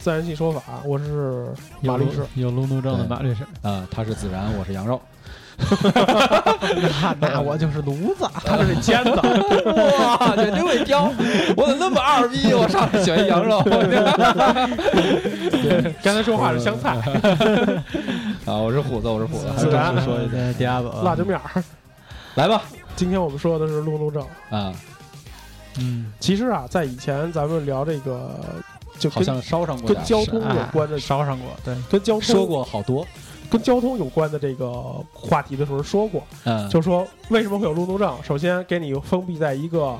自然系说法，我是马律师。有路怒症的对马律师，啊，他是孜然，我是羊肉。那那我就是炉子。他这是尖子，哇，这真会挑，我怎么那么二逼？我上来选一羊肉 刚才说话是香菜、啊！我是虎子，我是虎子。自然说一下第二个辣椒面儿。来吧今天我们说的是路怒症。啊，嗯，其实啊，在以前咱们聊这个，就好像烧上过点跟交通有关的，烧上过，对，跟交通说过好多，跟交通有关的这个话题的时候说过，嗯，就说为什么会有路怒症？首先给你封闭在一个。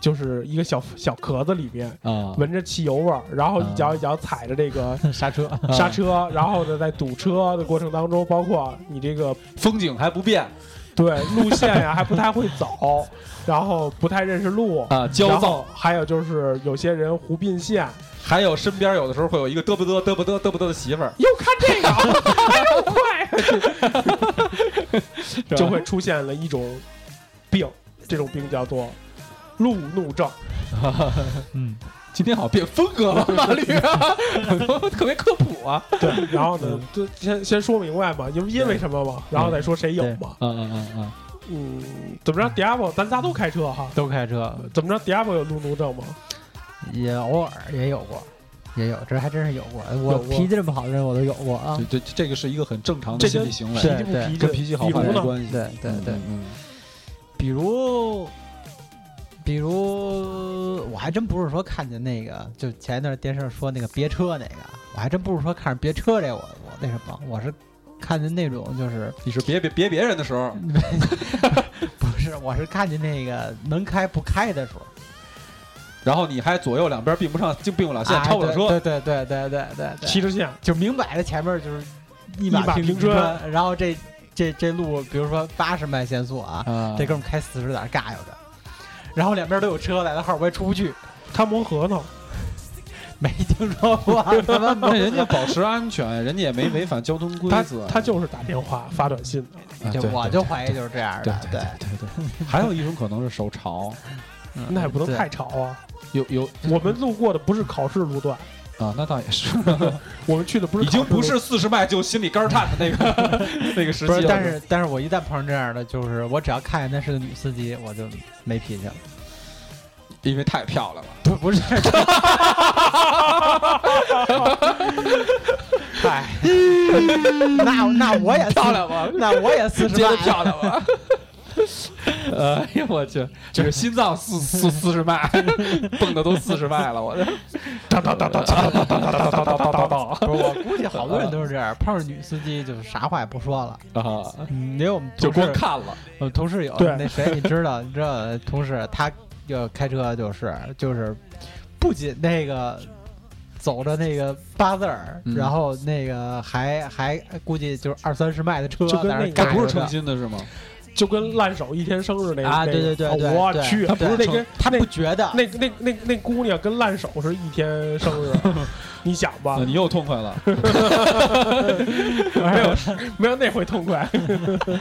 就是一个小小壳子里面，啊，闻着汽油味儿，然后一脚一脚踩着这个 刹车，刹车，然后呢，在堵车的过程当中，包括你这个风景还不变对路线呀还不太会走，然后不太认识路，啊，焦躁然后，还有就是有些人胡并线，还有身边有的时候会有一个嘚不嘚嘚不嘚嘚不嘚的媳妇儿，又看这个，哎呦快，就会出现了一种病，这种病叫做路怒症。嗯，今天好像变风格了，马律啊，特别科普啊，对，然后呢，就先先说明白嘛，因为因为什么嘛，然后再说谁有嘛。嗯嗯嗯嗯，嗯，怎么着，Diablo，咱仨都开车哈，都开车，怎么着，Diablo 有路怒症吗？也偶尔也有过，也有，这还真是有过。我脾气这么好的人，我都有过啊。这这这个是一个很正常的心理行为，对脾气脾气，跟脾气好？坏没关系。对对对，嗯，比如，比如，我还真不是说看见那个，就前一段电视上说那个别车那个，我还真不是说看着别车这我我那什么，我是看见那种就是你是别别别别人的时候，不是，我是看见那个能开不开的时候，然后你还左右两边并不上，并并不了线，啊超不了车，对对对对对对对，骑着线，就明摆着前面就是一一马马平川川，然后这这这路，比如说八十迈限速啊，啊，这哥们开四十在那嘎悠着，然后两边都有车在那后边我也出不去，他磨合呢，没听说过，那人家保持安全，人家也没违反交通规则。他就是打电话发短信我就怀疑就是这样的，对对对对，还有一种可能是手潮，嗯那也不能太吵啊。有有我们路过的不是考试路段，啊，那倒也是，我们去的不是已经不是四十迈就心里肝儿颤的那个那个时不是，期。但是但是我一旦碰上这样的，就是我只要看见那是个女司机，我就没脾气了。因为太漂亮了，不不是，嗨，那那我也漂亮吗？那我也四十接迈漂亮吗？哎呀，我去，这个心脏四四四十迈，蹦的都四十迈了，我这哒哒哒哒哒哒哒哒哒哒哒哒哒。不是，我估计好多人都是这样，碰上女司机就啥话也不说了。啊，嗯，因为我们就光看了，我们同事有对那谁，你知道？你知道同事他要开车就是就是不仅那个走着那个八字儿，嗯然后那个还还估计就是二三十迈的车，在那就跟那个不是嘎悠着诚心的是吗？就跟烂手一天生日那啊，对对对对，我去，他不是那跟他那不觉得，那那那那姑娘跟烂手是一天生日，你想吧啊，你又痛快了，没有没有那回痛快。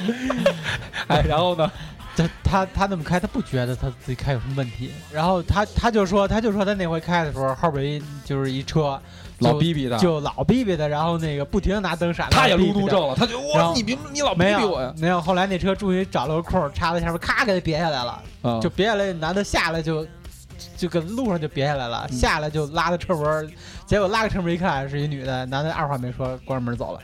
哎，然后呢？他他他那么开，他不觉得他自己开有什么问题。然后他他就说，他就说他那回开的时候，后边一就是一车，老逼逼的，就老逼逼的，然后那个不停的拿灯闪，他也。路怒症了，他觉得你别你老逼没逼我呀，没有，后来那车终于找了个空插在下面，咔给他别下来了，啊就别下来，男的下来就就跟路上就别下来了，嗯下来就拉着车门，结果拉个车门一看是一女的，男的二话没说关上门走了，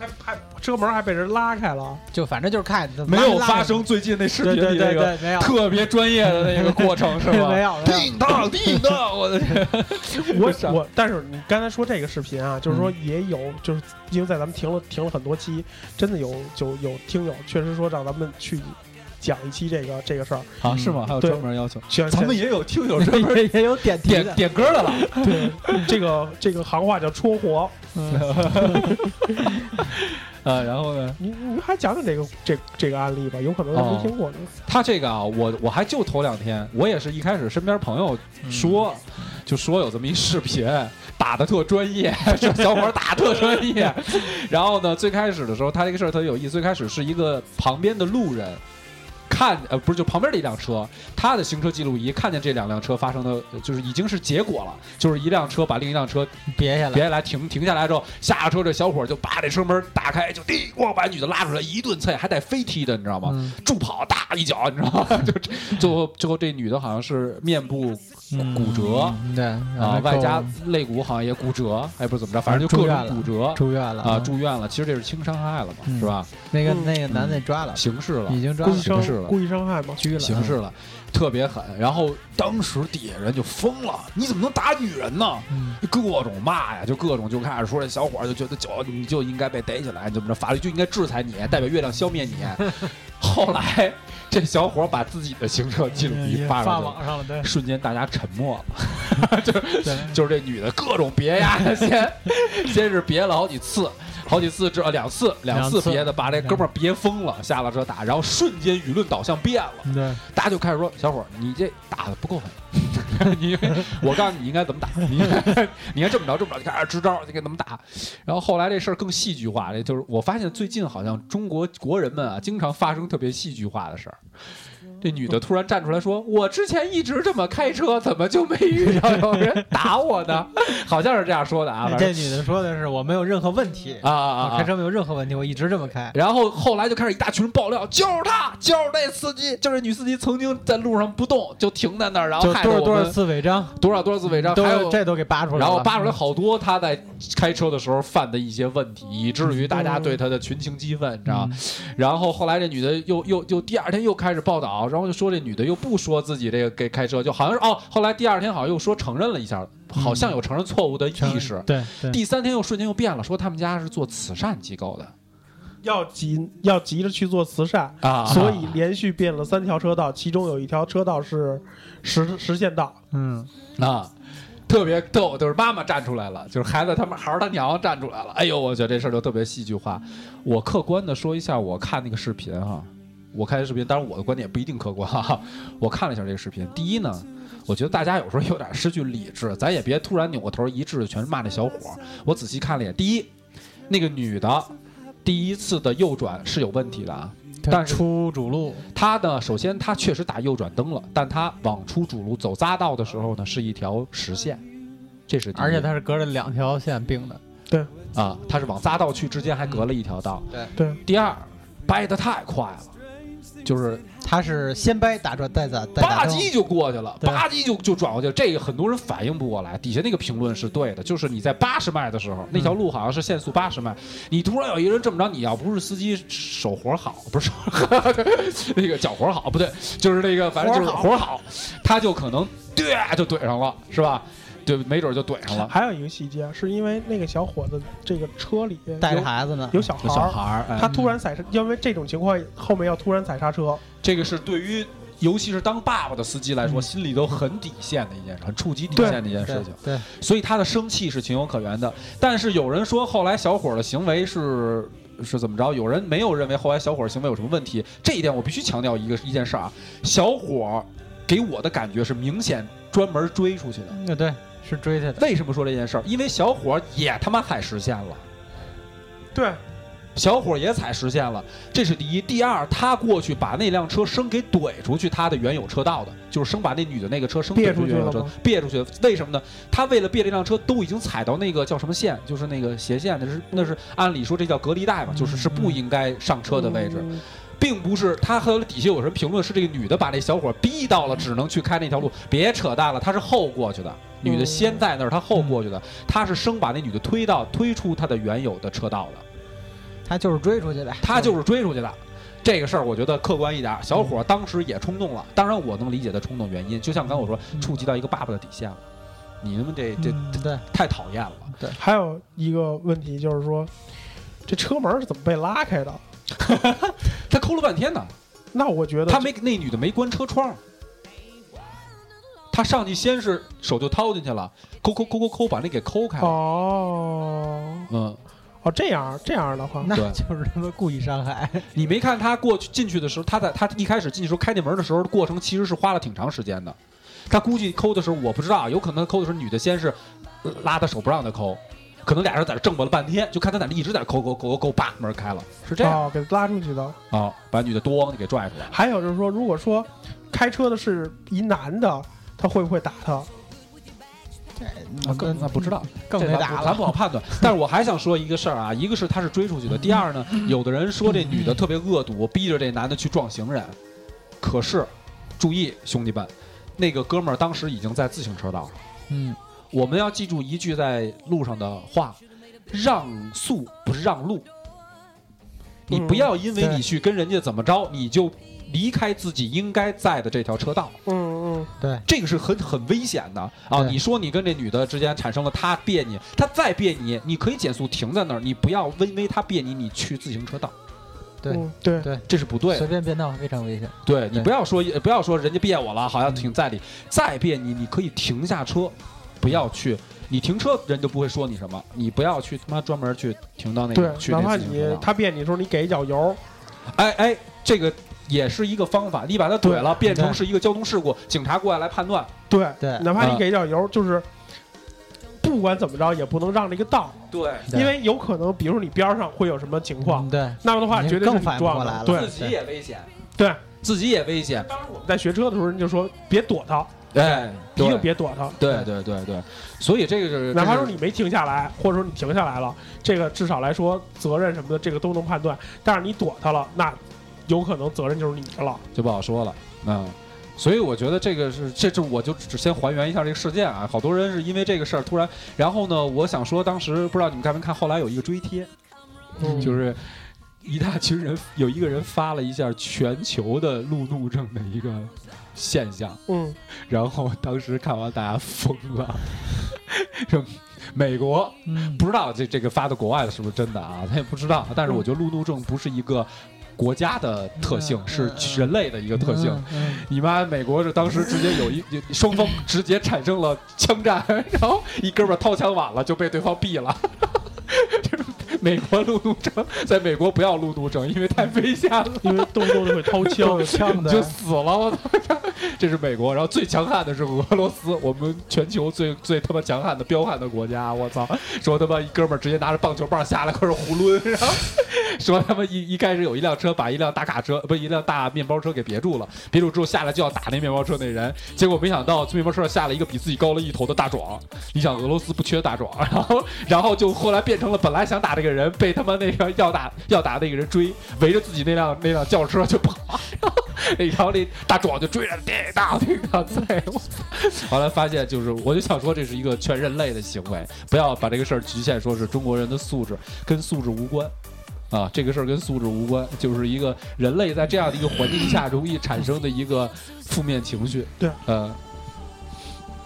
还还车门还被人拉开了，就反正就是看没有发生最近那视频对对里那个对对，没有特别专业的那个过程 是吧？没有叮当 叮当，我的天！我 上我，但是你刚才说这个视频啊，就是说嗯也有，就是因为在咱们停了停了很多期，真的有就有听友确实说让咱们去讲一期这个这个事儿，啊，是吗？还有专门要求，像咱们也有听友专门也也有点点，点歌的了。对这个这个行话叫戳活，呃，然后呢，你你还讲讲这个这这个案例吧，有可能人没听过呢。他这个啊，我我还就头两天，我也是一开始身边朋友说，就说有这么一视频，打的特专业，这 小伙儿打得特专业。然后呢，最开始的时候，他这个事儿特有意思，最开始是一个旁边的路人。看，呃，不是，就旁边的一辆车，他的行车记录仪看见这两辆车发生的，呃就是已经是结果了，就是一辆车把另一辆车别下来，别下来停停下来之后，下了车，这小伙就把这车门打开，就滴咣把女的拉出来，一顿踹，还带飞踢的，你知道吗？嗯助跑，大一脚，你知道吗？就最后最后这女的好像是面部骨折。嗯对啊，外加肋骨好像也骨折，哎，不是怎么着，反正就各种骨折。住院了啊，住院了。其实这是轻伤害了嘛，嗯是吧？那个嗯。那个男的抓了，刑事了。已，经抓刑事了。故意伤害吗？拘了，刑事了，特别狠。然后当时底下人就疯了，你怎么能打女人呢？嗯，各种骂呀，就各种就开始说这小伙就觉得就你就应该被逮起来，怎么着，法律就应该制裁你，代表月亮消灭你。后来这小伙把自己的行车记录仪发发上了，网上了，对瞬间大家沉默了，就是，就是这女的各种别呀，先先是别了好几次，好几次之后两次两两次次别的，把这哥们儿别疯了，下了车打，然后瞬间舆论导向变了。对，大家就开始说：“小伙儿，你这打的不够狠，你我告诉你应该怎么打，你应该 你应该这么着这么着，就开始支招，你该怎么打。”然后后来这事儿更戏剧化，这就是我发现最近好像中国国人们啊，经常发生特别戏剧化的事儿。这女的突然站出来说：“我之前一直这么开车，怎么就没遇到有人打我呢？” 好像是这样说的啊，这女的说的是我没有任何问题啊啊啊开车没有任何问题，我一直这么开。然后后来就开始一大群人爆料，就是他，就是那司机，就是女司机曾经在路上不动，就停在那儿，然后就多少多少次违章，多少多少次违章，都还有这都给扒出来了，然后扒出来好多他在开车的时候犯的一些问题，以至于大家对他的群情激愤，你知道吗？然后后来这女的又又又第二天又开始报道，然后就说这女的又不说自己这个给开车，就好像是哦，后来第二天好像又说承认了一下，好像有承认错误的意识。对对，第三天又瞬间又变了，说他们家是做慈善机构的要急要急着去做慈善，啊，所以连续变了三条车道，其中有一条车道是 实实线道。嗯，啊，特别逗，就是妈妈站出来了，就是孩子他们孩儿他娘站出来了。哎呦，我觉得这事儿就特别戏剧化。我客观的说一下，我看那个视频哈，我看这视频，当然我的观点也不一定客观哈。我看了一下这个视频，第一呢。我觉得大家有时候有点失去理智，咱也别突然扭过头一致全是骂那小伙。我仔细看了一眼，第一，那个女的第一次的右转是有问题的啊，但是出主路，他呢，首先他确实打右转灯了，但他往出主路走匝道的时候呢，是一条实线，这是而且她是隔着两条线并的，对啊，他是往匝道去之间还隔了一条道。对对，第二，掰的太快了，就是他是先掰打转再打吧唧就过去了，对吧唧就就转过去了。这个很多人反应不过来，底下那个评论是对的，就是你在八十迈的时候，那条路好像是限速八十迈，你突然有一个人这么着，你要不是司机手活好，不是手那个脚活好，不对，就是那个反正就是活好，他就可能对就怼上了，是吧？对，没准就怼上了。还有一个细节，是因为那个小伙子这个车里带着孩子呢，有小孩儿，孩儿，哎他突然踩刹，因为这种情况后面要突然踩刹车，这个是对于尤其是当爸爸的司机来说，嗯心里都很底线的一件事，很触及底线的一件事情。对，所以他的生气是情有可原的。但是有人说后来小伙儿的行为是是怎么着？有人没有认为后来小伙儿行为有什么问题。这一点我必须强调一个一件事儿啊，小伙儿给我的感觉是明显专门追出去的。那对是追他的，为什么说这件事儿？因为小伙也他妈踩实线了。对，小伙也踩实线了，这是第一。第二，他过去把那辆车生给怼出去他的原有车道的，就是生把那女的那个车生别怼出去了吗，别出去。为什么呢？他为了别这辆车，都已经踩到那个叫什么线，就是那个斜线，那是那是按理说这叫隔离带嘛，就是是不应该上车的位置。嗯并不是他和底下有人评论是这个女的把那小伙逼到了只能去开那条路，别扯淡了，他是后过去的，女的先在那儿，他后过去的，他是生把那女的推到推出他的原有的车道的，他就是追出去的，他就是追出去的。这个事儿，我觉得客观一点，小伙当时也冲动了。当然，我能理解他冲动原因，就像刚才我说，嗯触及到一个爸爸的底线了。你他妈这这嗯对，太讨厌了。对还有一个问题就是说，这车门是怎么被拉开的？他抠了半天呢，那我觉得他没那女的没关车窗，他上去先是手就掏进去了，抠抠抠抠抠，把那给抠开了。哦嗯，哦这样这样的话，那就是他妈故意伤害。你没看他过去进去的时候，他在他一开始进去时候开那门的时候，过程其实是花了挺长时间的。他估计抠的时候，我不知道，有可能抠的时候女的先是呃拉他手不让他抠，可能俩人在这挣巴了半天，就看他在那一直在那抠抠抠抠抠，叭门开了，是这样哦给拉出去的。哦，把女的咣就给拽出来。还有就是说，如果说开车的是一男的，他会不会打他？啊，更那不知道，更得打了。不好判断。但是我还想说一个事儿啊，一个是他是追出去的，第二呢，有的人说这女的特别恶毒，逼着这男的去撞行人。可是，注意兄弟们，那个哥们儿当时已经在自行车道了。嗯，我们要记住一句在路上的话：让速不是让路。你不要因为你去跟人家怎么着，你就离开自己应该在的这条车道。嗯嗯，对，这个是很很危险的啊！你说你跟这女的之间产生了她别你，她再别你，你可以减速停在那儿，你不要因为她别你，你去自行车道，对嗯对对这是不对的。随便变道非常危险。对对你不要说不要说人家别我了，好像挺在理，再别你，你可以停下车，不要去。你停车人就不会说你什么，你不要去他妈专门去停到那对个，去哪怕你。他别你的时候，你给一脚油，哎哎，这个也是一个方法，你把它怼了，变成是一个交通事故，警察过来来判断。对对。哪怕你啊给一脚油，就是不管怎么着也不能让这个道，对，因为有可能，比如说你边上会有什么情况，嗯对，那么的话绝对是撞过来了。对。自己也危险，对。自己也危险。当时我们在学车的时候，人就说别躲他，哎，一定别躲他。对对对对，所以这个就是。哪怕说你没停下来，或者说你停下来了，这个至少来说责任什么的，这个都能判断。但是你躲他了，那有可能责任就是你的了。就不好说了，嗯。所以我觉得这个是，这这我就只先还原一下这个事件啊。好多人是因为这个事儿突然，然后呢，我想说，当时不知道你们看没看，后来有一个追贴，嗯就是一大群人，有一个人发了一下全球的路怒症的一个现象，嗯，然后当时看完大家疯了，说美国嗯，不知道这这个发到国外的是不是真的啊？他也不知道。但是我觉得路怒症不是一个国家的特性，嗯是人类的一个特性。嗯。你妈，美国是当时直接有一双方直接产生了枪战，然后一哥们儿掏枪晚了就被对方毙了。就 是美国路怒症，在美国不要路怒症，因为太危险了。因为动不动就会掏枪 枪的就死了，我操！这是美国，然后最强悍的是俄罗斯，我们全球最最他妈强悍的彪悍的国家，我操！说他妈一哥们儿直接拿着棒球棒下来开始胡抡，然后说他妈一一开始有一辆车把一辆大卡车不是一辆大面包车给别住了，别住之后下来就要打那面包车那人，结果没想到从面包车上下来一个比自己高了一头的大壮，你想俄罗斯不缺大壮，然后然后就后来变成了本来想打这个人，被他妈那个要打要打那个人追，围着自己那辆那辆轿车就跑。然后那大壮就追着叮当叮当在，我操！后来发现就是，我就想说这是一个全人类的行为，不要把这个事儿局限说是中国人的素质，跟素质无关。啊，这个事儿跟素质无关，就是一个人类在这样的一个环境下容易产生的一个负面情绪。对，呃，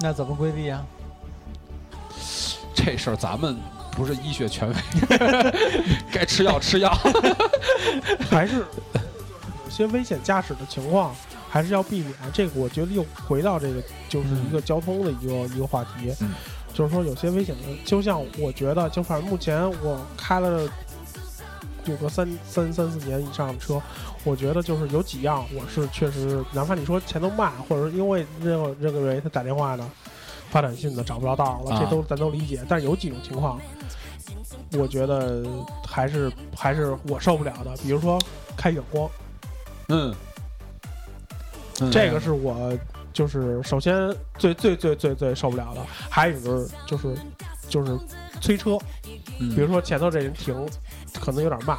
那怎么规避啊？这事儿咱们不是医学权威，该吃药吃药。还是有些危险驾驶的情况，还是要避免。这个我觉得又回到这个就是一个交通的一个、一个话题，嗯就是说有些危险的，就像我觉得，就反正目前我开了有个三三三四年以上的车，我觉得就是有几样我是确实，哪怕你说钱都慢，或者是因为任何任何原因他打电话的、发短信的找不着道了，啊。这都咱都理解。但有几种情况，我觉得还是还是我受不了的，比如说开远光，嗯，嗯这个是我就是首先最最最最最受不了的，还有就是就是就是催车，嗯。比如说前头这人停，可能有点慢，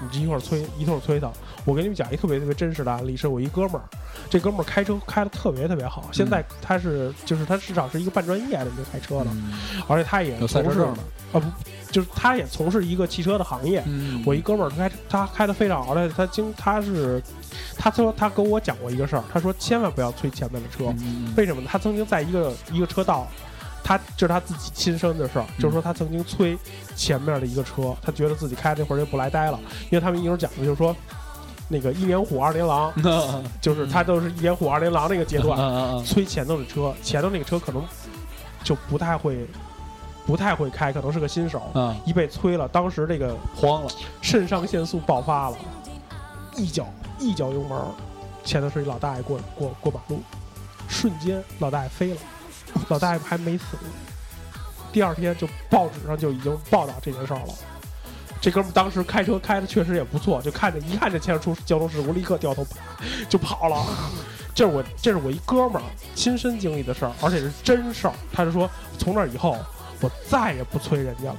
你这一会儿催一会儿催他。我给你们讲一特别特别真实的案例，是我一哥们儿，这哥们儿开车开的特别特别好，现在他是就是他至少是一个半专业的一个开车的，嗯而且他也从事啊不，就是他也从事一个汽车的行业。嗯我一哥们儿他开他开的非常好，而且他经他是他说他跟我讲过一个事儿，他说千万不要催前面的车，嗯为什么呢？他曾经在一个一个车道，他这是他自己亲身的事儿，嗯。就是说他曾经催前面的一个车，他觉得自己开那会儿就不来呆了，因为他们一会儿讲的就是说。那个一年虎二年狼，就是他都是一年虎二年狼那个阶段，啊催前头的车，前头那个车可能就不太会，不太会开，可能是个新手，啊，一被催了，当时这个慌了，肾上腺素爆发了，一脚一脚油门，前头是一老大爷过过过马路，瞬间老大爷飞了，老大爷还没死，第二天就报纸上就已经报道这件事儿了。这哥们儿当时开车开的确实也不错，就看见一看见前面出交通事故，立刻掉头跑就跑了。这是我这是我一哥们儿亲身经历的事儿，而且是真事儿。他就说从那以后我再也不催人家了。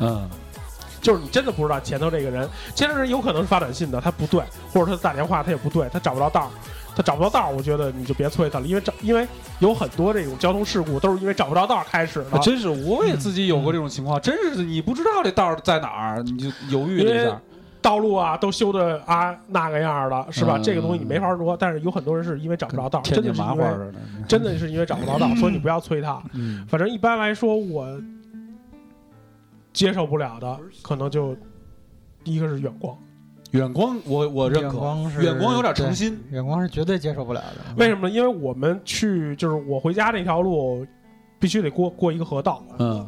嗯就是你真的不知道前头这个人，前头人有可能是发短信的，他不对，或者他打电话他也不对，他找不到道儿，他找不到道儿，我觉得你就别催他了，因为找，因为有很多这种交通事故都是因为找不着道儿开始的。啊真是，我也自己有过这种情况，真是你不知道这道儿在哪儿，你就犹豫了一下。道路啊都修的啊那个样儿的，是吧？嗯这个东西你没法说，但是有很多人是因为找不着道儿，真的是因为。真的是因为找不着道儿，所以你不要催他。嗯反正一般来说，我接受不了的可能就第一个是远光。远光我我认可，远光是远光有点诚心。远光是绝对接受不了的。为什么呢？因为我们去就是我回家那条路，必须得过过一个河道，嗯，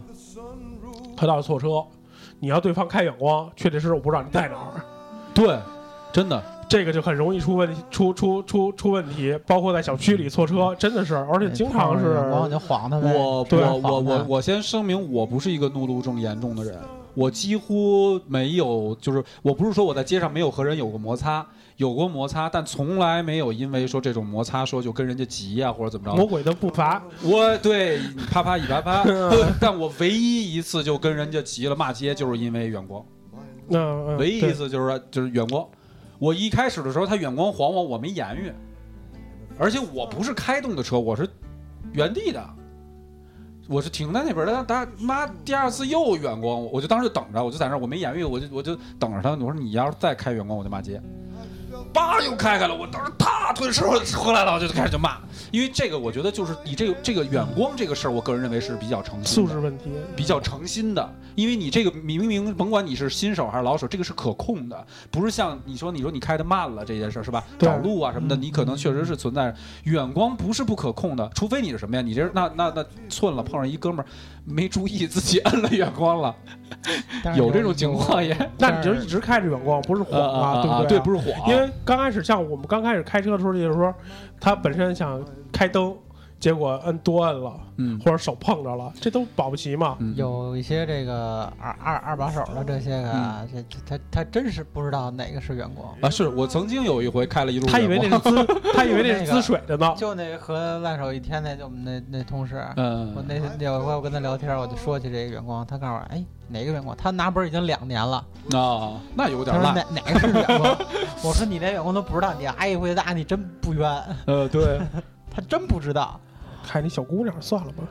河道错车。你要对方开远光，确确实实我不知道你在哪儿，对，真的，这个就很容易出问题，出出出出问题。包括在小区里错车，真的是，而且经常是远光就晃他呗。我我我我我先声明，我不是一个怒路症严重的人，我几乎没有，就是我不是说我在街上没有和人有过摩擦，有过摩擦，但从来没有因为说这种摩擦说就跟人家急呀、或者怎么着。魔鬼的步伐。我对啪啪一啪啪，但我唯一一次就跟人家急了骂街，就是因为远光，那、嗯唯一一次就是说就是远光。我一开始的时候，他远光晃我，我没言语，而且我不是开动的车，我是原地的，我是停在那边的。他妈第二次又远光，我就当时就等着，我就在那儿，我没言语，我就我就等着他。我说你要是再开远光，我就骂街。叭又开开了，我当时啪推车回来了，我就开始就骂，因为这个我觉得就是你这个这个远光这个事儿，我个人认为是比较诚心的素质问题。比较诚心的，因为你这个明明甭管你是新手还是老手，这个是可控的，不是像你说你说你开的慢了这件事儿是吧？找路啊什么的，你可能确实是存在远光不是不可控的，除非你是什么呀？你这那那那寸了碰上一哥们儿没注意自己摁了远光了，有这种情况也那你就一直开着远光，不是晃啊对不对？对，不是晃，因为刚开始像我们刚开始开车的时候，就是说他本身想开灯，结果摁多摁了，嗯或者手碰着了，这都保不齐嘛。嗯有一些这个二二二把手的这些个啊，这这他他真是不知道哪个是员工。啊，是我曾经有一回开了一路他以为那，是滋，他以为那是滋水的呢。就那和烂手一天那就我们那那同事，我嗯那那有一回我跟他聊天，我就说起这个员工，他告诉我，哎，哪个员工？他拿本已经两年了，啊，那有点烂，哪哪个是员工？我说你连员工都不知道，你挨一回打你真不冤，呃，对，他真不知道。看你小姑娘，算了吧。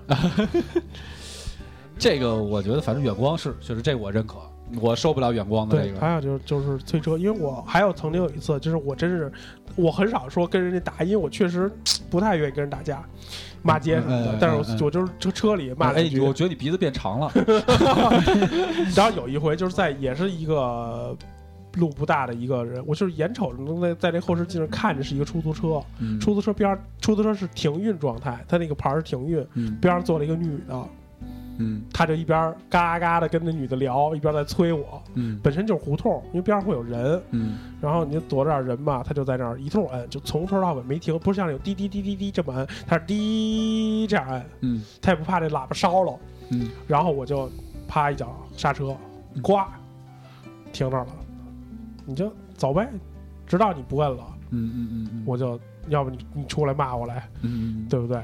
这个我觉得反正远光是确实这我认可，我受不了远光的这，个，还有就是就是催车，因为我还有曾经有一次，就是我真是我很少说跟人家打，因为我确实不太愿意跟人打架，骂街什么的嗯嗯。但是我就是车车里骂了一，句。我觉得你鼻子变长了，然后有一回就是在也是一个路不大的一个人，我就是眼瞅着能在在这后视镜上看着是一个出租车，嗯。出租车边儿出租车是停运状态，它那个牌儿是停运，嗯。边上坐了一个女的，嗯。他就一边儿嘎嘎的跟那女的聊，一边在催我。嗯。本身就是胡同，因为边上会有人，嗯。然后你就躲着点人嘛，他就在那儿一通摁，就从头到尾没停，不是像有滴滴滴滴滴这么摁，他是滴这样摁，嗯。他也不怕这喇叭烧了。嗯。然后我就啪一脚刹车，呱，停那儿了，你就走呗，直到你不问了，嗯嗯嗯嗯，我就要不你你出来骂我来，嗯对不对？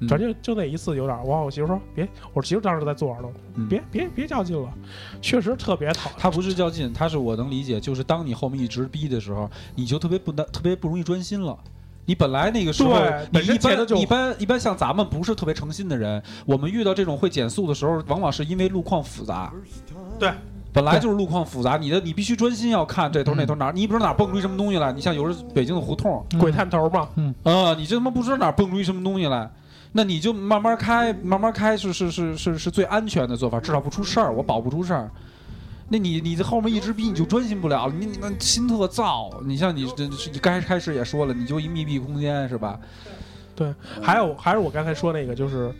嗯反正就就那一次有点儿，我我媳妇说别，我媳妇当时在坐着别别别较劲了，确实特别讨厌。他不是较劲，他是我能理解，就是当你后面一直逼的时候，你就特别不能特别不容易专心了。你本来那个时候，你一般一般一般像咱们不是特别诚心的人，我们遇到这种会减速的时候，往往是因为路况复杂。对，本来就是路况复杂，你的你必须专心要看这头那头哪儿，你不知道哪儿蹦出一什么东西来。你像有时候北京的胡同，鬼探头嘛，啊，你这他妈不知道哪儿蹦出一什么东西来，那你就慢慢开，慢慢开是是是是是最安全的做法，至少不出事儿，我保不出事儿。那你你在后面一直逼，你就专心不了了，你你那心特燥。你像你这你刚开始也说了，你就一密闭空间是吧？对还有还是我刚才说那个，就是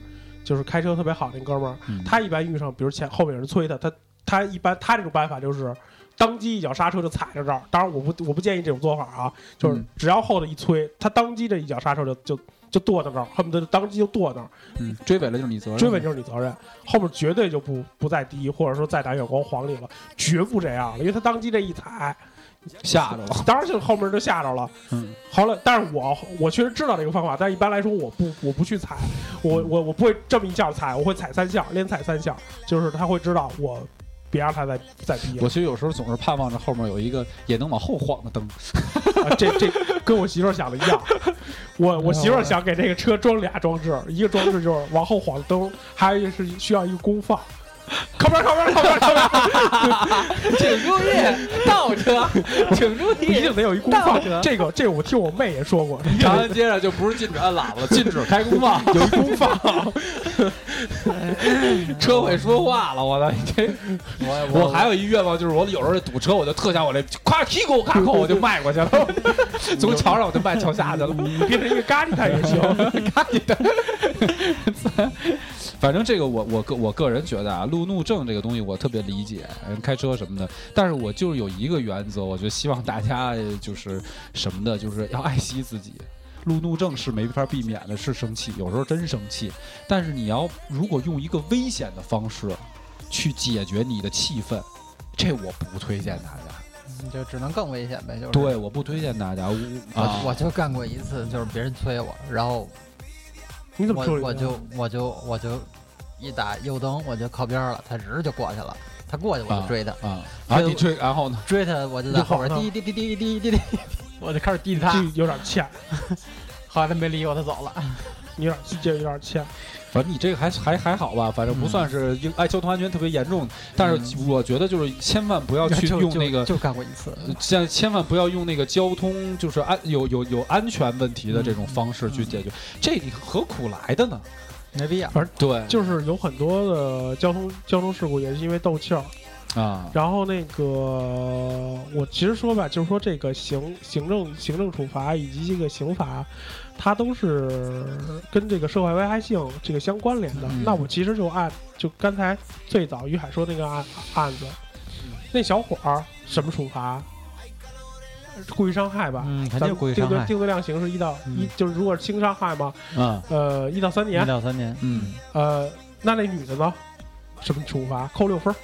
就是开车特别好那哥们儿，嗯他一般遇上比如前后面有人催他，他他一般他这种办法就是当机一脚刹车就踩着这儿。当然我不我不建议这种做法啊，就是嗯只要后头一催，他当机这一脚刹车就就就跺到那儿，恨不得当机就跺那儿，嗯，追尾了就是你责任。追尾就是你责任，后面绝对就不不再低，或者说再打远光黄里了，绝不这样了，因为他当机这一踩，吓着了。当然就后面就吓着了。嗯，好了，但是我我确实知道这个方法，但是一般来说我不我不去踩，我我我不会这么一下踩，我会踩三下，连踩三下，就是他会知道我别让他再再逼了。我其实有时候总是盼望着后面有一个也能往后晃的灯。啊这这跟我媳妇儿想的一样，我我媳妇儿想给这个车装俩装置，一个装置就是往后晃的灯，还有一个是需要一个功放。靠边靠边靠边靠边，请注意，倒车，请注意一定得有一公放。这个这个我听我妹也说过，长安街上就不是禁止按喇叭了，禁止 开公放，有一公放。车会说话了。我的这，我我还有一愿望就是，我有时候堵车，我就特想我这咵踢给我卡扣，我就迈过去了，从桥上我就迈桥下去了。你变成一个咖喱蛋也行。反正这个我我个我个人觉得啊，路怒症这个东西我特别理解，人开车什么的，但是我就是有一个原则，我就希望大家就是什么的，就是要爱惜自己。路怒症是没法避免的，是生气，有时候真生气，但是你要如果用一个危险的方式去解决你的气愤，这我不推荐大家。就只能更危险呗，就是。对，我不推荐大家。我我我就干过一次，就是别人催我，然后你怎么说？我我就我就我就一打右灯，我就靠边了，他直就过去了，他过去我就追他，啊啊！你追，然后呢？追他我就在后边滴滴滴滴滴滴滴，我就开始滴他，有点欠，后来他没理我，他走了。有点这有点欠。反正你这个还还还好吧，反正不算是因哎交通安全特别严重，但是我觉得就是千万不要去用那个。就干过一次，千千万不要用那个交通就是安有有有安全问题的这种方式去解决，这你何苦来的呢？没必要。反正对，就是有很多的交通交通事故也是因为斗气儿。啊，然后那个我其实说吧，就是说这个行行政行政处罚以及这个刑罚，它都是跟这个社会危害性这个相关联的。嗯那我其实就按就刚才最早于海说那个案案子，那小伙儿什么处罚？故意伤害吧，嗯，肯咱定故意定伤害。罪定罪量刑是一到一，嗯就是如果是轻伤害嘛，嗯呃，一到三年一，到三年，嗯呃，那那女的呢？什么处罚？扣六分儿，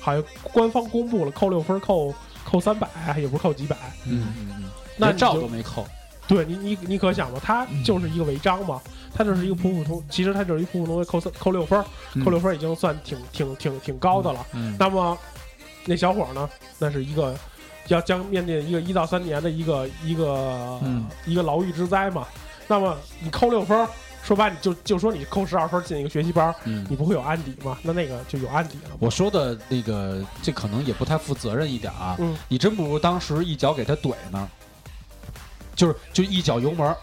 好像官方公布了，扣六分儿，扣扣三百，也不是扣几百。嗯嗯嗯，连照那你就都没扣，对你，你你可想吧，他嗯就是一个违章嘛，他就是一个普普通，其实他就是一普普通的扣三扣六分，扣六分已经算挺挺挺挺高的了。嗯那么那小伙呢？那是一个要将面临一个一到三年的一个一个、嗯一个牢狱之灾嘛。那么你扣六分儿，说白了你就就说你扣十二分进一个学习班，嗯你不会有案底吗？那那个就有案底了。我说的那个，这可能也不太负责任一点啊。嗯你真不如当时一脚给他怼呢，就是就一脚油门儿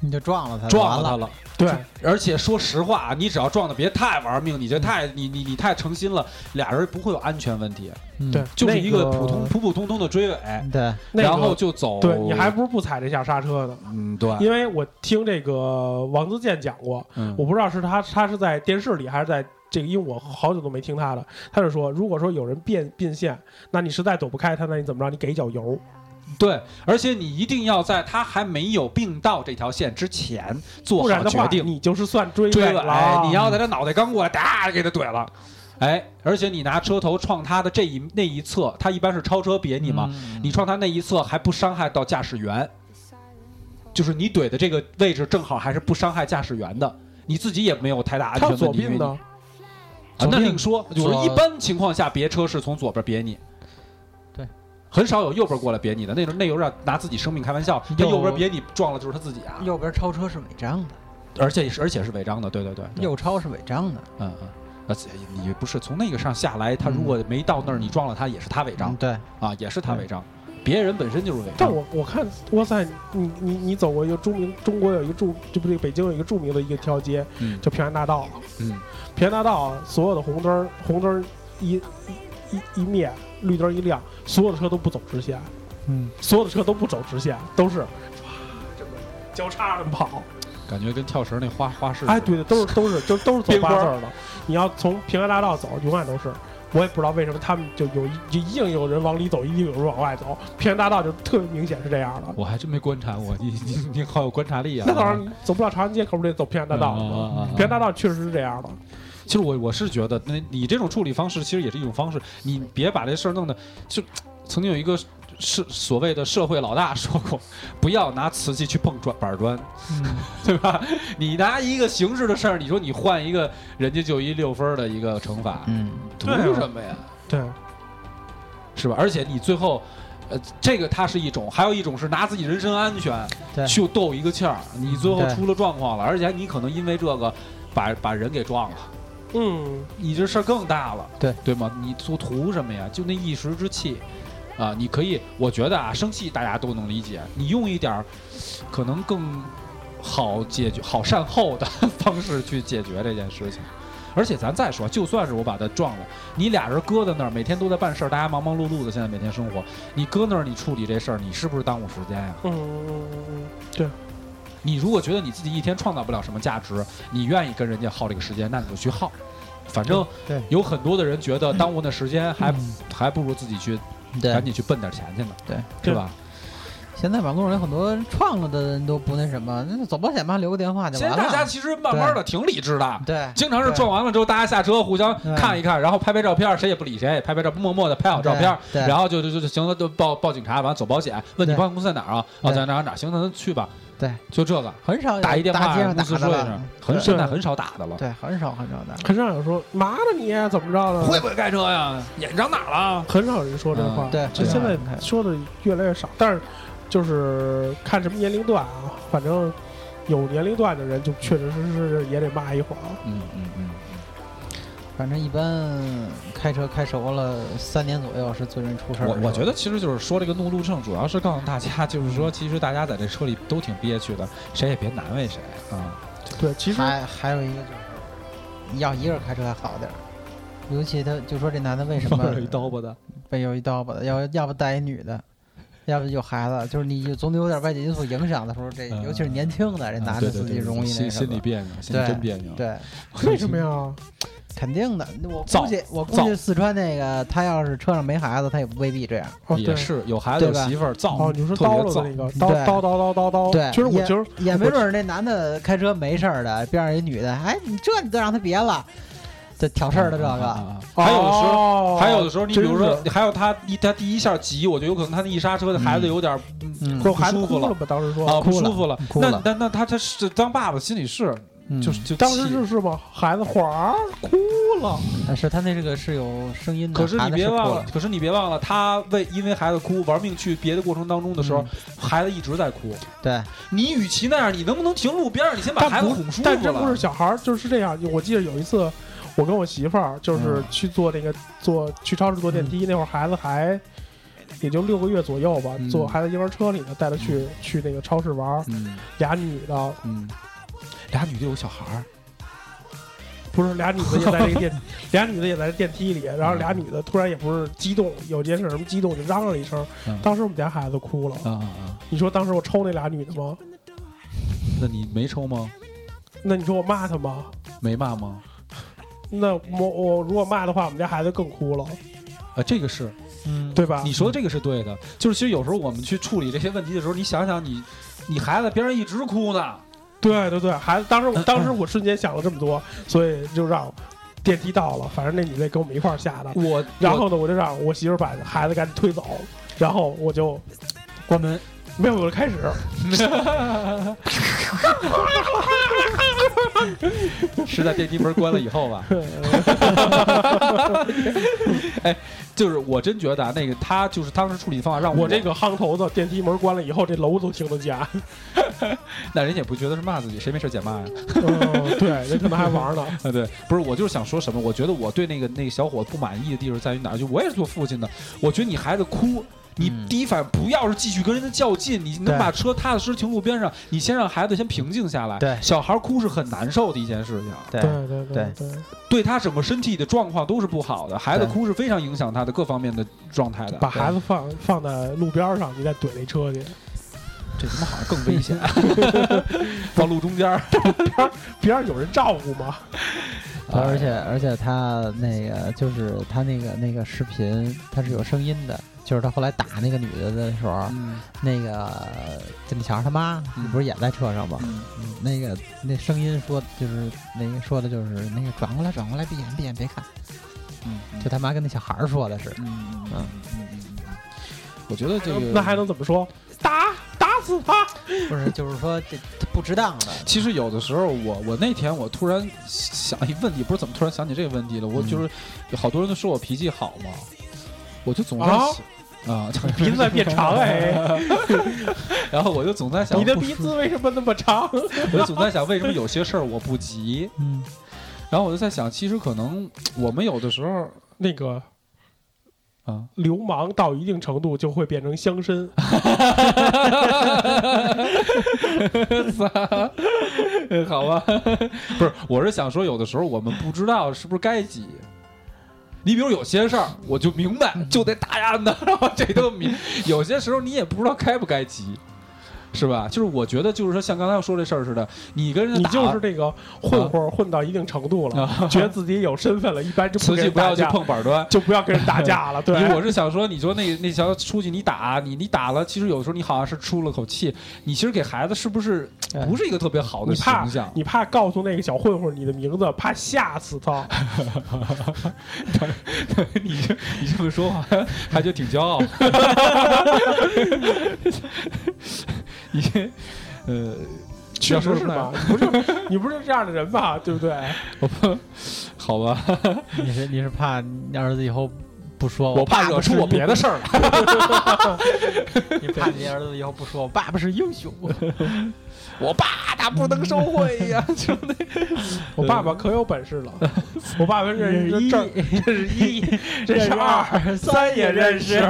你就撞了他，了。撞了他了。对，而且说实话，你只要撞的别太玩命，你这太你你你太诚心了，俩人不会有安全问题，嗯对，就是一个普通普普通通的追尾，对，然后就走。对你还不如不踩这下刹车呢。嗯对，因为我听这个王自健讲过，嗯我不知道是他他是在电视里还是在这个，因为我好久都没听他的。他就说，如果说有人变变线，那你实在躲不开他，那你怎么着？你给一脚油。对，而且你一定要在他还没有并到这条线之前做好决定。你就是算追追了。你要在他脑袋刚过来，哒给他怼了。哎，而且你拿车头撞他的这一那一侧，他一般是超车别你嘛，嗯你撞他那一侧还不伤害到驾驶员，就是你怼的这个位置正好还是不伤害驾驶员的，你自己也没有太大安全问题。左并呢？啊，那另说，就是一般情况下别车是从左边别你，对，很少有右边过来别你的，那种那有点拿自己生命开玩笑。他右右边别你撞了就是他自己啊，右边超车是违章的，而且是而且是违章的，对对对，对。右超是违章的，嗯嗯。而且你不是从那个上下来，他如果没到那儿，你撞了他也是他违章。嗯，对，啊，也是他违章，别人本身就是违章。但。我我看，哇塞，你你你走过一个著名，中国有一个著，这不是北京有一个著名的一个条街，嗯。叫平安大道。嗯。平安大道所有的红灯红灯一一一一灭，绿灯一亮，所有的车都不走直线，嗯，所有的车都不走直线，都是哇这么交叉着跑。感觉跟跳绳那花花式。哎，对的，都是都是就都是走八字的。你要从平安大道走，永远都是。我也不知道为什么他们就有一就一定有人往里走，一定有人往外走。平安大道就特别明显是这样的。我还真没观察过，你你你好有观察力啊！那当然，走不了长安街，可不得走平安大道吗？平安大道确实是这样的。其实我我是觉得，那你这种处理方式其实也是一种方式，你别把这事儿弄得就曾经有一个是所谓的社会老大说过，不要拿瓷器去碰砖板砖，对吧？你拿一个形式的事儿，你说你换一个，人家就一六分的一个惩罚，嗯，图什么呀？对，是吧？而且你最后。呃，这个它是一种，还有一种是拿自己人身安全对去斗一个气儿，你最后出了状况了，而且你可能因为这个把把人给撞了。嗯，你这事儿更大了，对对吗？你图图什么呀？就那一时之气，啊，你可以，我觉得啊，生气大家都能理解，你用一点儿可能更好解决、好善后的 方式去解决这件事情。而且咱再说，就算是我把他撞了，你俩人搁在那儿，每天都在办事儿，大家忙忙碌碌的，现在每天生活，你搁那儿，你处理这事儿，你是不是耽误时间呀？嗯嗯嗯嗯，对，你如果觉得你自己一天创造不了什么价值，你愿意跟人家耗这个时间，那你就去耗。反正有很多的人觉得耽误那时间还，嗯还不如自己去赶紧去奔点钱去呢，对，是吧？现在网络上有很多创了的人都不那什么，那就走保险吧，留个电话就现完了。在大家其实慢慢的挺理智的。对，经常是撞完了之后，大家下车互相看一看，然后拍拍照片，谁也不理谁，拍拍照，默默的拍好照片，对，然后就就就行了，就报报警察，完了走保险，问你对保险公司在哪儿啊？啊，在哪儿哪儿？行，那咱去吧。对，就这个，很少有打一电话大街上打的公司说一声了，，很现在很少打的了。对，很少很少打。很少有说妈的你怎么着的，会不会开车呀？眼长哪了？很少有人说这话。嗯对就现在说的越来越少，但是就是看什么年龄段啊，反正有年龄段的人就确确实实也得骂一会儿。嗯嗯嗯。反正一般开车开熟了三年左右是最容易出事儿的。我我觉得其实就是说这个怒路症，主要是告诉大家，就是说其实大家在这车里都挺憋屈的，谁也别难为谁啊。对，其实还还有一个就是，你要一个人开车还好点儿，尤其他就说这男的为什么有一刀疤的，被有一刀吧的，要要不带一女的，要不有孩子，就是你总得有点外界因素影响的时候，这嗯尤其是年轻的这男的自己容易那心什么。心里别扭，心里对真别扭。对，为什么呀？肯定的。我估计，我估计四川那个，他要是车上没孩子，他也未必这样。哦，也。是有孩子有媳妇儿造，哦，你说叨了的那个叨对叨叨叨叨叨，对，其实我也觉得也没准儿那男的开车没事儿的，边上一女的，哎，你这你都让他别了，这挑事儿的这个。啊啊啊还有的时候。候还有的时候，你比如说，还有他一他第一下急，我觉得有可能他那一刹车，孩子有点不舒服了哭了吧？当时说啊不舒服了。哭了那那那他他是当爸爸心里是嗯就是就当时气就是吧？孩子哗哭了，但是他那这个是有声音的。可是你别忘了可是你别忘了，他为因为孩子哭玩命去别的过程当中的时候，孩子一直在哭。对，你与其那样，你能不能停路边儿？你先把孩子哄舒服但真不是。小孩儿，就是这样。我记得有一次，我跟我媳妇儿就是嗯去坐那个坐去超市坐电梯，那会儿孩子还也就六个月左右吧，嗯坐孩子婴儿车里呢，带他去去那个超市玩俩女的嗯，俩女的有小孩儿，不是俩女的也在这个电，俩女的也在这电梯里，然后俩女的突然也不是激动，有件事什么激动就嚷嚷了一声嗯，当时我们家孩子哭了。啊啊啊！你说当时我抽那俩女的吗？那你没抽吗？那你说我骂她吗？没骂吗？那我我如果骂的话，我们家孩子更哭了，啊，这个是嗯，对吧？你说的这个是对的，就是其实有时候我们去处理这些问题的时候，你想想你，你孩子边上一直哭呢，对对对，孩子当时我当时我瞬间想了这么多，所以就让电梯到了，反正那女的跟我们一块儿下的。我然后呢，我就让我媳妇把孩子赶紧推走，然后我就关门，没有，我就开始，是在电梯门关了以后吧？哎，就是我真觉得啊，那个他就是当时处理方法让我这个夯头子，电梯门关了以后，这楼都听得见。那人家也不觉得是骂自己，谁没事捡骂呀？嗯，对，人可能还玩呢。啊，对，不是，我就是想说什么？我觉得我对那个那个小伙子不满意的地方在于哪儿？就我也是做父亲的，我觉得你孩子哭。你嗯第一反应不要是继续跟人家较劲，你能把车踏踏实实停路边上，你先让孩子先平静下来。对小孩哭是很难受的一件事情，对对对对对，对他整个身体的状况都是不好的。孩子哭是非常影响他的各方面的状态的。把孩子放放在路边上，你再怼那车去，这他妈好像更危险，到路中间儿。边上有人照顾吗？而且而且他那个就是他那个那个视频，他是有声音的，就是他后来打那个女的的时候，嗯。那个就那小孩他妈嗯。不是也在车上吗？嗯。嗯，那个那声音说就是那个说的就是那个转过来转过来，闭眼闭眼别看，嗯，就他妈跟那小孩儿说的是，嗯嗯嗯嗯嗯，我觉得这个那还能怎么说？打打死他！不是就是说这这不值当的，其实有的时候我，我那天我突然想一个问题，不是怎么突然想起这个问题了？我就是有好多人都说我脾气好嘛，我就总在啊？想啊，鼻子变长哎，然后我就总在想，你的鼻子为什么那么长？我就总在想，为什么有些事儿我不急？嗯，然后我就在想，其实可能我们有的时候那个啊，流氓到一定程度就会变成乡绅，好吧，不是，我是想说，有的时候我们不知道是不是该急。你比如有些事儿，我就明白就得打压他，然后这都明。有些时候你也不知道该不该急，是吧？就是我觉得，就是说像刚才说这事儿似的，你跟人打就是这个混混混到一定程度了，啊觉得自己有身份了，一般就不要去碰板砖。就不要跟人打架了。对，我是想说，你说那那条出去你打你你打了，其实有的时候你好像是出了口气，你其实给孩子是不是哎不是一个特别好的形象？你怕告诉那个小混混你的名字，怕吓死他。你这你这么说话，还觉得挺骄傲。你这呃，确实是吧不是你不是这样的人吧？对不对？好吧，你是你是怕你儿子以后不说我怕惹出我别的事儿来。你怕你儿子以后不说我爸爸是英雄，我爸他不能受贿呀，兄弟我爸爸可有本事了，我爸爸认识一这，这是一，这是二，三也认识。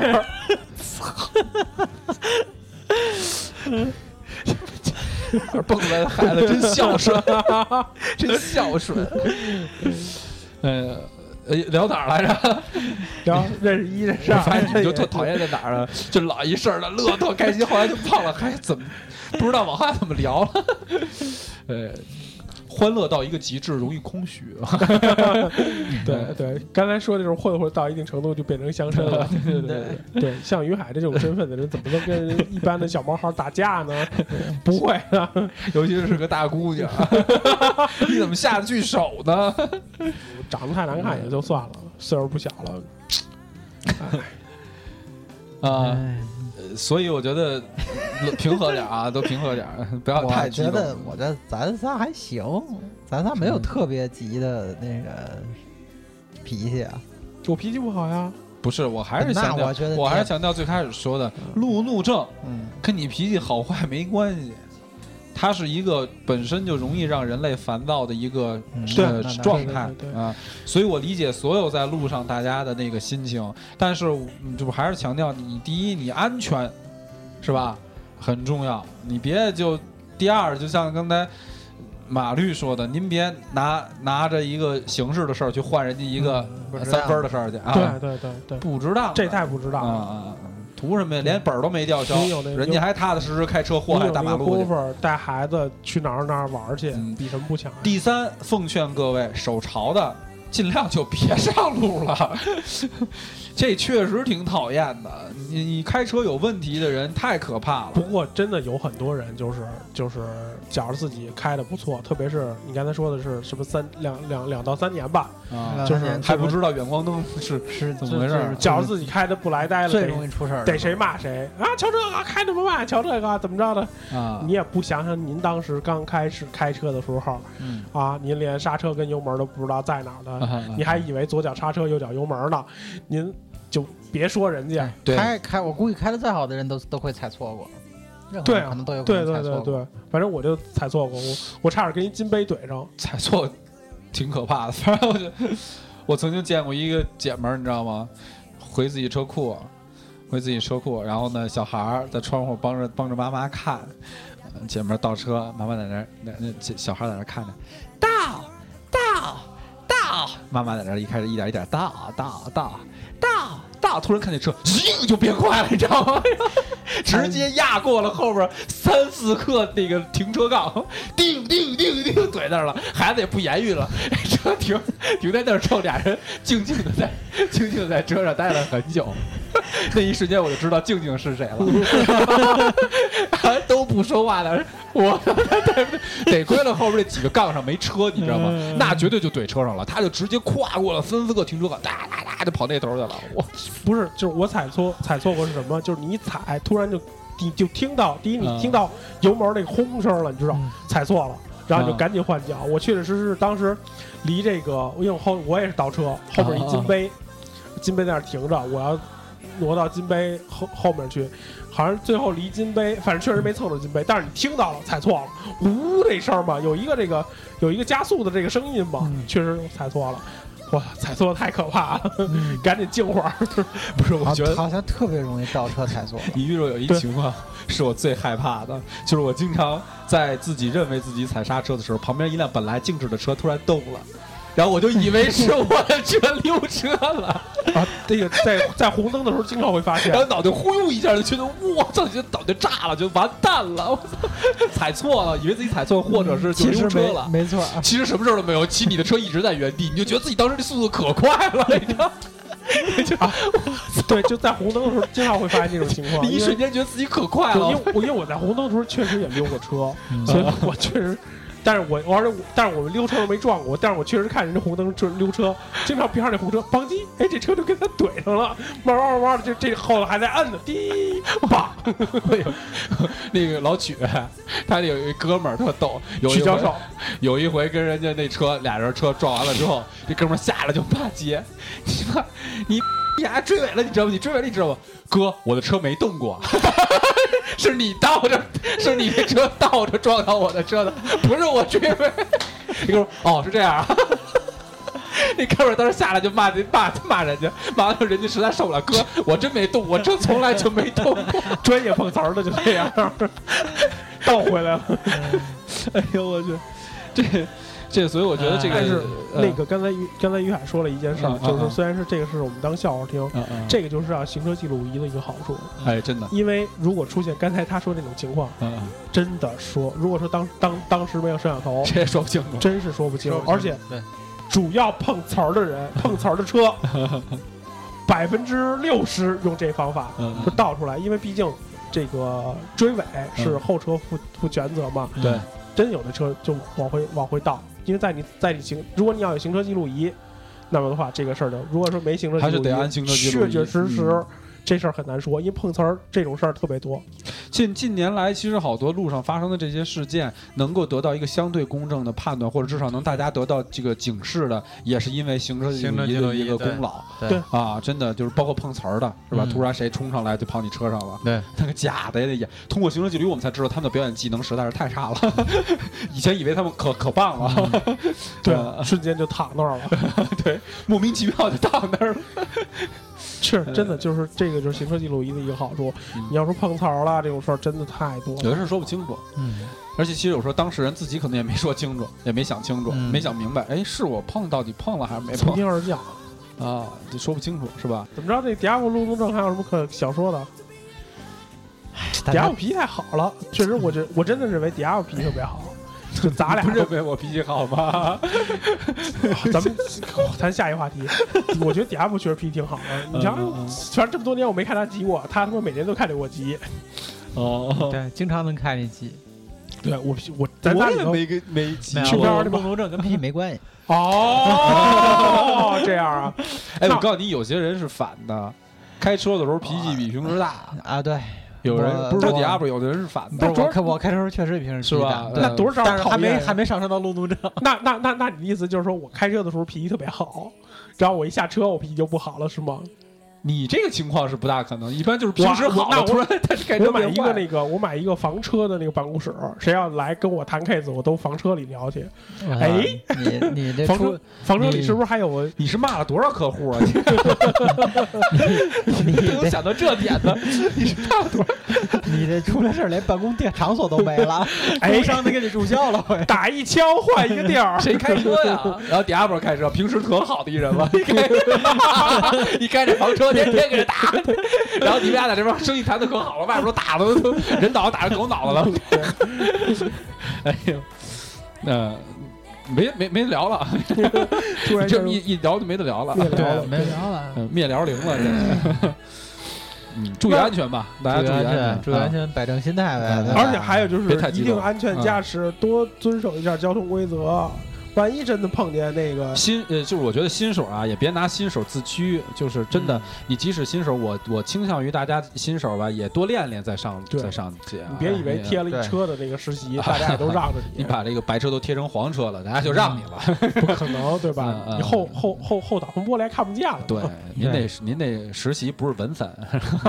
蹦出来的孩子真孝顺，真孝顺。呃。呃，聊哪儿来着？然后认识一，认识二，我发现你就特讨厌在哪儿啊？就老一事儿了乐特开心，后来就胖了，还怎么不知道往下怎么聊了？呃，欢乐到一个极致，容易空虚。对对，刚才说的就是混混到一定程度就变成乡绅了。对对对，对，像于海这种身份的人，怎么能跟一般的小毛孩打架呢？不会啊，尤其是个大姑娘，你怎么下得去手呢？长得太难看也就算了，岁数不小了。啊，哎呃所以我觉得 平和点啊，都平和点，不要太我觉。得我觉得咱仨还行，咱仨没有特别急的那个脾气啊。我脾气不好呀，不是，我还是强调我觉得，我还是强调最开始说的，路怒症嗯，跟你脾气好坏没关系，它是一个本身就容易让人类烦躁的一个状态啊，所以我理解所有在路上大家的那个心情，但是嗯就是还是强调你第一，你安全是吧，很重要，你别就第二，就像刚才。马律说的，您别拿拿着一个形式的事儿去换人家一个三分儿的事儿去啊！对对对对，不知道，这太不知道了。啊啊啊！图什么呀？连本儿都没吊销人家还踏踏实实开车祸害大马路去。夫带孩子去哪儿哪儿玩儿去嗯，比什么不强呀？第三，奉劝各位手潮的，尽量就别 上路了。这确实挺讨厌的。你你开车有问题的人太可怕了。不过真的有很多人就是就是觉着自己开的不错，特别是你刚才说的是什么三两两两到三年吧，啊，就是还不知道远光灯是是怎么回事儿觉着自己开的不来呆了，最容易出事儿的逮谁骂谁啊！瞧这个开这么慢，瞧这个怎么着的？啊你，也不想想您当时刚开始开车的时候嗯，啊，您连刹车跟油门都不知道在哪儿的，啊你还以为左脚刹车右脚油门呢，您就别说人家。对开开，我估计开的再好的人都都会踩错过，任何可能都有可对能对对踩错过。对，反正我就踩错过，我我差点跟一金杯怼上。踩错挺可怕的。反正我就我曾经见过一个姐们儿，你知道吗？回自己车库，回自己车库，然后呢，小孩儿在窗户帮着帮着妈妈看，呃姐们儿倒车，妈妈在那儿那那小小孩儿在那儿看着，倒倒倒，妈妈在那儿一开始一点一点倒倒倒突然看见车，就变快了，你知道吗？直接压过了后边三四克那个停车杠，叮叮叮叮怼那儿了，孩子也不言语了，车停停在那儿之后，俩人静静的在静静的在车上待了很久。那一瞬间我就知道静静是谁了，还 都不说话的，我 得亏了后边那几个杠上没车，你知道吗？那绝对就怼车上了，他就直接跨过了三四个停车杠，哒哒哒就跑那头去了。我不是，就是我踩错踩错过是什么？就是你一踩，突然就你就听到第一，你嗯听到油门那个轰声了，你知道嗯踩错了，然后你就嗯赶紧换脚。我确确实实当时离这个，因为我后我也是倒车，后边一金杯，金杯在那儿停着，我要挪到金杯后后面去。好像最后离金杯，反正确实没蹭着金杯，但是你听到了，踩错了，呜这声嘛，有一个这个有一个加速的这个声音嘛，嗯确实踩错了，哇，踩错太可怕了，嗯赶紧静会儿。不是，我觉得好像特别容易倒车踩错。你遇着有一对情况是我最害怕的，就是我经常在自己认为自己踩刹车的时候，旁边一辆本来静止的车突然动了。然后我就以为是我的车溜车了，啊，这个在在红灯的时候经常会发现然，后脑袋忽悠一下就觉得我操，觉得脑袋炸了，就完蛋了，我操，踩错了，以为自己踩错，或者是就溜车了。没错，其实什么事儿都没有，骑你的车一直在原地，你就觉得自己当时这速度可快了，你知道？对，就在红灯的时候经常会发现这种情况，你 一瞬间觉得自己可快了因为。我因为我在红灯的时候确实也溜过车，嗯所以我确实。但是我玩的但是我们溜车都没撞过，但是我确实看人家红灯就是溜车，经常边上那红车邦叽，哎，这车就跟他怼上了，慢慢慢慢的，这这后头还在摁呢，滴，砰，那个老曲，他那有一哥们儿特逗，有一授，有一回跟人家那车俩人车撞完了之后，这哥们儿下来就骂街，你妈你你还追尾了，你知道吗？你追尾了，你知道吗？哥，我的车没动过，是你倒着，是你的车倒着撞到我的车的，不是我追尾。你哥们儿哦，是这样啊。那哥们当时下来就骂骂骂人家，骂完了人家实在受不了，哥，我真没动，我真从来就没动过。专业碰瓷儿的就这样，倒回来了。哎呦我去，这这，所以我觉得这个但是呃那个刚才于刚才于海说了一件事儿就是说虽然是这个是我们当笑话听，嗯嗯，这个就是让行车记录仪的一个好处，哎真的，因为如果出现刚才他说那种情况，嗯嗯，真的说，如果说当当当时没有摄像头，这也说不清楚。真是说不清说，不清而且主要碰瓷儿的人，碰瓷儿的车，百分之六十用这方法嗯就倒出来，因为毕竟这个追尾是后车负负全责嘛，对，真有的车就往回往回倒，因为在你在你行，如果你要有行车记录仪，那么的话，这个事儿就如果说没行车记录仪，还是得按行车记录仪确确实实。嗯这事儿很难说，因为碰瓷儿这种事儿特别多。近近年来，其实好多路上发生的这些事件，能够得到一个相对公正的判断，或者至少能大家得到这个警示的，也是因为行车记录仪的一个功劳对啊！真的就是包括碰瓷儿的，是吧？嗯突然谁冲上来就跑你车上了，对，那个假的也得演。通过行车记录仪，我们才知道他们的表演技能实在是太差了。以前以为他们可可棒了，对，嗯瞬间就躺那儿了。对，莫名其妙就躺那儿了。是真的，就是这个就是行车记录仪的一个好处。嗯你要说碰瓷儿啦这种事儿，真的太多了。有的事说不清楚，嗯，而且其实有时候当事人自己可能也没说清楚，也没想清楚，嗯没想明白，哎，是我碰到底碰了还是没从碰天而降，啊？就说不清楚是吧？怎么着？这迪亚布路怒症还有什么可想说的？迪亚布脾气太好了，确实，我觉我真的认为迪亚布脾气特别好。就咱俩不认为我脾气好吗？咱们谈下一个话题。我觉得 DF 确实脾气挺好的。你瞧嗯嗯嗯，反正这么多年我没看他急过，他他妈每年都看着我急。哦，对，经常能看见急。对我脾我咱俩也没个没急去边儿去吧路怒症跟脾气没关系。哦，这样啊，哎，我告诉你，有些人是反的，开车的时候脾气比平时大。啊，对，有人不是说我 Diablo，有的人是反不的，是我开我开车时候确实也平时是吧那多少但是还没还没上升到路怒症。那那那那你的意思就是说我开车的时候脾气特别好，然后我一下车我脾气就不好了是吗？你这个情况是不大可能，一般就是平时好那我突然 他开车我买一个那个，我买一个房车的那个办公室，谁要来跟我谈 case，我都房车里聊去。哎，你你这出房车房车里是不是还有我？你是骂了多少客户啊？你你能这想到这点呢？你是骂了多少？你这出了事儿连办公店场所都没了，哎工商都给你注销了，会。打一枪换一个地儿，谁开车呀？然后 Diablo 开车，平时可好的一人了，你开这房车，天天给人打。然后你们俩在这边生意谈的可好了，外边都打的都人脑袋打成狗脑子了。哎呦，那、没没没得聊了，突然就这么一一聊就没得聊了，灭聊了。没聊了。嗯，灭聊零了，这是。嗯，注意安全吧，大家注意安全，注意安啊。全，摆正心态呗。而且还有就是一定安全驾驶，多遵守一下交通规则。万一真的碰见那个，新呃，就是我觉得新手啊，也别拿新手自居，就是真的，嗯你即使新手，我我倾向于大家新手吧，也多练练再上再上街啊。你别以为哎贴了一车的这个实习，大家也都让着你 你把这个白车都贴成黄车了，大家就让你了。不可能对吧你后后后后挡风玻璃还看不见了。对，您得您得实习，不是文散。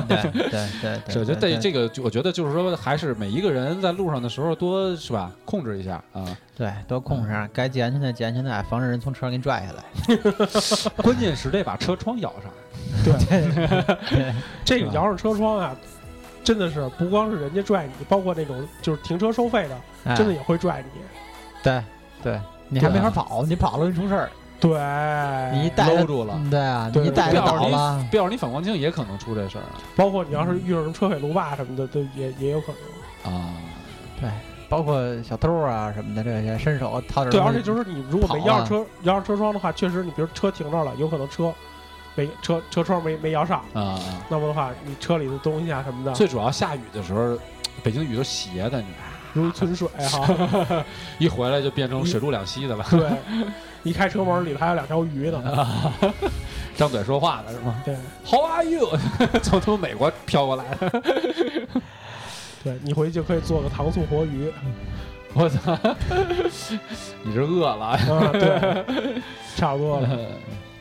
对对对对，我觉得对这这个，我觉得就是说，还是每一个人在路上的时候多是吧，控制一下啊。对多控制上，该系安全带系安全带，防止人从车上给你拽下来。关键是得把车窗摇上。对 这个摇上车窗啊，真的是不光是人家拽你，包括那种就是停车收费的，哎真的也会拽你。对对，你还没法跑，你跑了容易出事儿。对，你一带搂住了嗯对啊，对你一带就不倒了。别要是你反光镜也可能出这事儿包括你要是遇上什么车匪路霸什么的，都也也有可能。啊。对，包括小偷啊什么的，这些伸手掏点对。而且就是你如果没摇上车摇上车窗的话，确实你比如车停这儿了，有可能车没车车窗没没摇上，啊，那么的话，你车里的东西啊什么的最主要下雨的时候，北京雨都斜的，你容易存水哈。一回来就变成水陆两栖的了。对，一开车门里头还有两条鱼呢。张嘴说话的是吗对？How are you？从从美国飘过来的。对，你回去就可以做个糖醋活鱼 我操！你是饿了？啊，对，差不多了。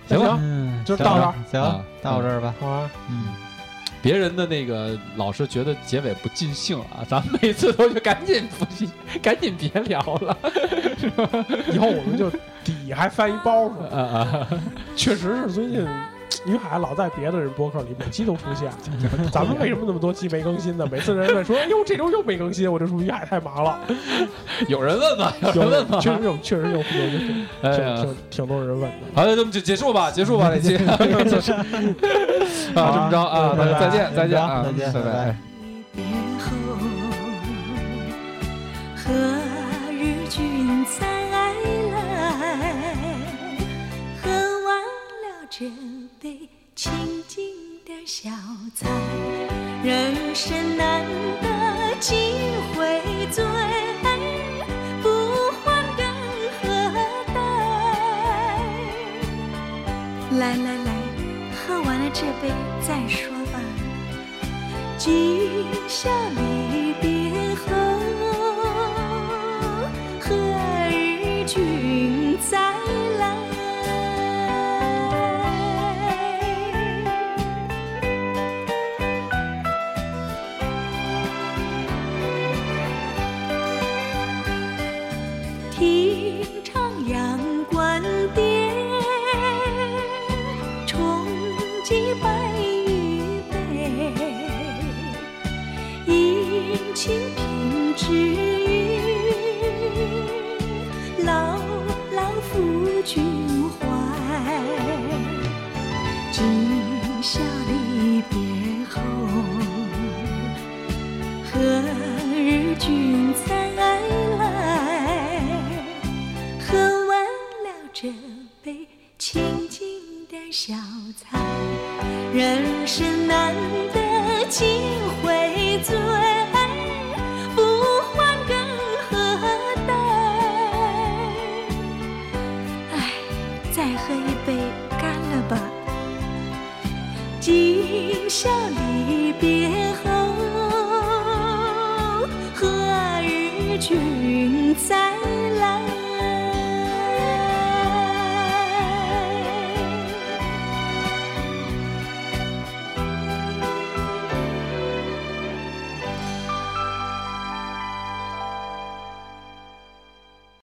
行了，嗯，就到这儿行啊，到这儿吧。好啊，嗯，别人的那个老是觉得结尾不尽兴啊，咱们每次都就赶紧不信，赶紧别聊了。以后我们就底还翻一包袱。啊啊！确实是最近于海老在别的人播客里每期都出现，咱们为什么那么多期没更新呢？每次人问说：“哎呦，这周又没更新。”我就说于海太忙了。有人问吗？有有人问吗？确实有，确实有有有挺哎呀挺多人问的。好，那咱们就结束吧，结束吧，这期。啊，这么着啊，大家再见，再见啊，再见拜拜拜。别后，何日君再来？喝完了这杯清静的小菜，人生难得几回醉，不欢更何待？来来来，喝完了这杯再说吧。今宵离